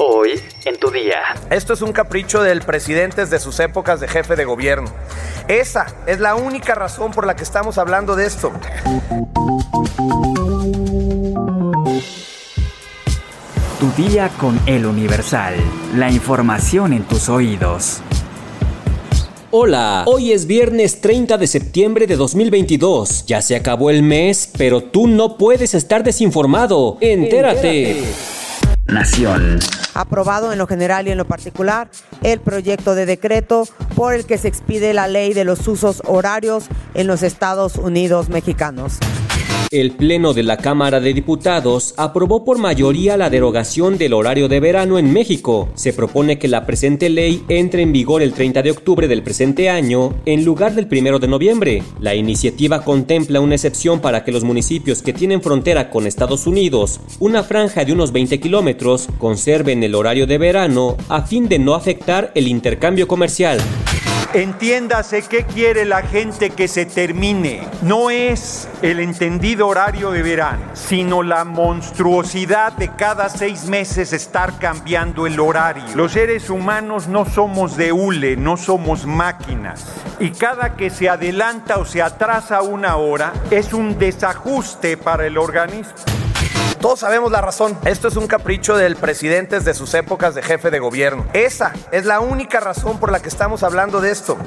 Hoy en tu día. Esto es un capricho del presidente desde sus épocas de jefe de gobierno. Esa es la única razón por la que estamos hablando de esto. Tu día con el Universal. La información en tus oídos. Hola, hoy es viernes 30 de septiembre de 2022. Ya se acabó el mes, pero tú no puedes estar desinformado. Entérate. Nación. Aprobado en lo general y en lo particular el proyecto de decreto por el que se expide la ley de los usos horarios en los Estados Unidos mexicanos. El Pleno de la Cámara de Diputados aprobó por mayoría la derogación del horario de verano en México. Se propone que la presente ley entre en vigor el 30 de octubre del presente año en lugar del 1 de noviembre. La iniciativa contempla una excepción para que los municipios que tienen frontera con Estados Unidos, una franja de unos 20 kilómetros, conserven el horario de verano a fin de no afectar el intercambio comercial. Entiéndase qué quiere la gente que se termine. No es el entendido horario de verano, sino la monstruosidad de cada seis meses estar cambiando el horario. Los seres humanos no somos de hule, no somos máquinas. Y cada que se adelanta o se atrasa una hora es un desajuste para el organismo. Todos sabemos la razón. Esto es un capricho del presidente desde sus épocas de jefe de gobierno. Esa es la única razón por la que estamos hablando de esto.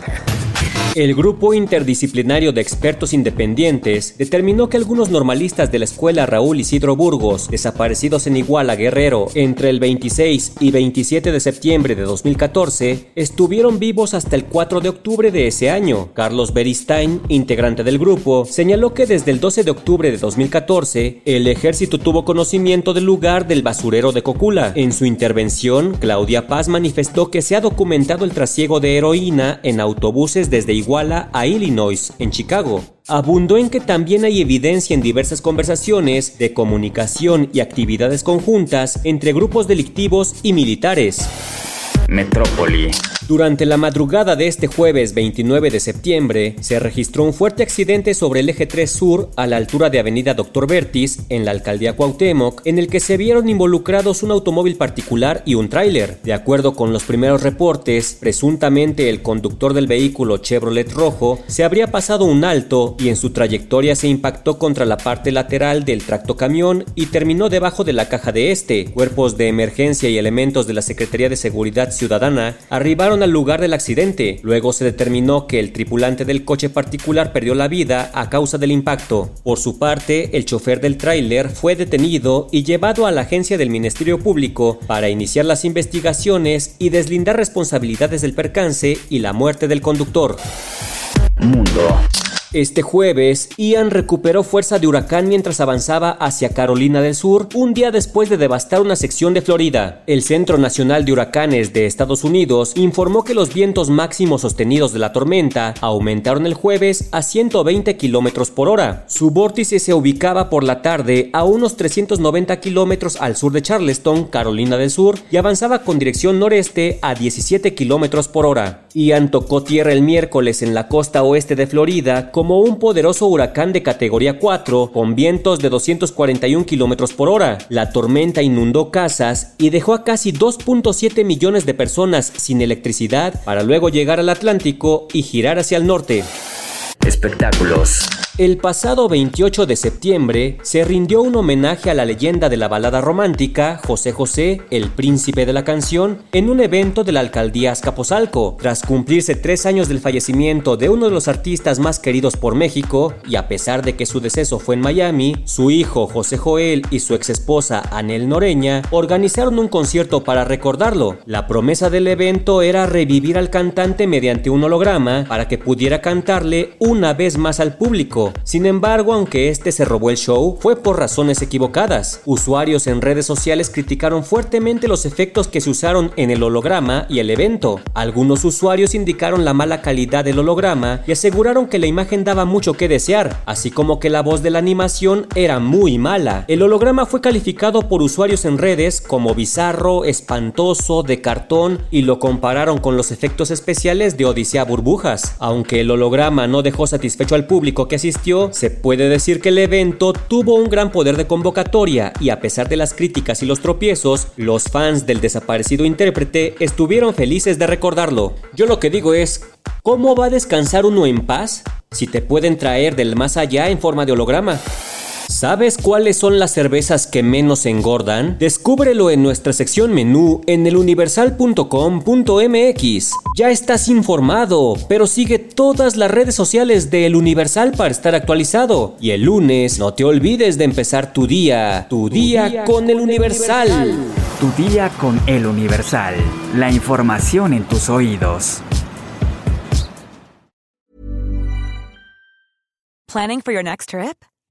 El grupo interdisciplinario de expertos independientes determinó que algunos normalistas de la escuela Raúl Isidro Burgos, desaparecidos en Iguala Guerrero entre el 26 y 27 de septiembre de 2014, estuvieron vivos hasta el 4 de octubre de ese año. Carlos Beristain, integrante del grupo, señaló que desde el 12 de octubre de 2014, el ejército tuvo conocimiento del lugar del basurero de Cocula. En su intervención, Claudia Paz manifestó que se ha documentado el trasiego de heroína en autobuses desde Iguala a Illinois, en Chicago. Abundó en que también hay evidencia en diversas conversaciones de comunicación y actividades conjuntas entre grupos delictivos y militares. Metrópoli. Durante la madrugada de este jueves 29 de septiembre, se registró un fuerte accidente sobre el eje 3 sur a la altura de Avenida Doctor Vertis, en la alcaldía Cuauhtémoc, en el que se vieron involucrados un automóvil particular y un tráiler. De acuerdo con los primeros reportes, presuntamente el conductor del vehículo Chevrolet rojo se habría pasado un alto y en su trayectoria se impactó contra la parte lateral del tractocamión y terminó debajo de la caja de este. Cuerpos de emergencia y elementos de la Secretaría de Seguridad Ciudadana arribaron al lugar del accidente. Luego se determinó que el tripulante del coche particular perdió la vida a causa del impacto. Por su parte, el chofer del tráiler fue detenido y llevado a la agencia del Ministerio Público para iniciar las investigaciones y deslindar responsabilidades del percance y la muerte del conductor. Mundo. Este jueves, Ian recuperó fuerza de huracán mientras avanzaba hacia Carolina del Sur, un día después de devastar una sección de Florida. El Centro Nacional de Huracanes de Estados Unidos informó que los vientos máximos sostenidos de la tormenta aumentaron el jueves a 120 kilómetros por hora. Su vórtice se ubicaba por la tarde a unos 390 kilómetros al sur de Charleston, Carolina del Sur, y avanzaba con dirección noreste a 17 kilómetros por hora. Ian tocó tierra el miércoles en la costa oeste de Florida como un poderoso huracán de categoría 4 con vientos de 241 kilómetros por hora. La tormenta inundó casas y dejó a casi 2.7 millones de personas sin electricidad para luego llegar al Atlántico y girar hacia el norte. Espectáculos. El pasado 28 de septiembre se rindió un homenaje a la leyenda de la balada romántica José José, el príncipe de la canción, en un evento de la alcaldía Azcapotzalco. Tras cumplirse tres años del fallecimiento de uno de los artistas más queridos por México, y a pesar de que su deceso fue en Miami, su hijo José Joel y su exesposa Anel Noreña organizaron un concierto para recordarlo. La promesa del evento era revivir al cantante mediante un holograma para que pudiera cantarle una vez más al público. Sin embargo, aunque este se robó el show, fue por razones equivocadas. Usuarios en redes sociales criticaron fuertemente los efectos que se usaron en el holograma y el evento. Algunos usuarios indicaron la mala calidad del holograma y aseguraron que la imagen daba mucho que desear, así como que la voz de la animación era muy mala. El holograma fue calificado por usuarios en redes como bizarro, espantoso, de cartón y lo compararon con los efectos especiales de Odisea Burbujas. Aunque el holograma no dejó satisfecho al público que asistió, se puede decir que el evento tuvo un gran poder de convocatoria y a pesar de las críticas y los tropiezos, los fans del desaparecido intérprete estuvieron felices de recordarlo. Yo lo que digo es, ¿cómo va a descansar uno en paz si te pueden traer del más allá en forma de holograma? ¿Sabes cuáles son las cervezas que menos engordan? Descúbrelo en nuestra sección menú en eluniversal.com.mx. Ya estás informado, pero sigue todas las redes sociales de El Universal para estar actualizado. Y el lunes no te olvides de empezar tu día, tu, día, con, El Universal. Tu día con El Universal. La información en tus oídos. Planning for your next trip?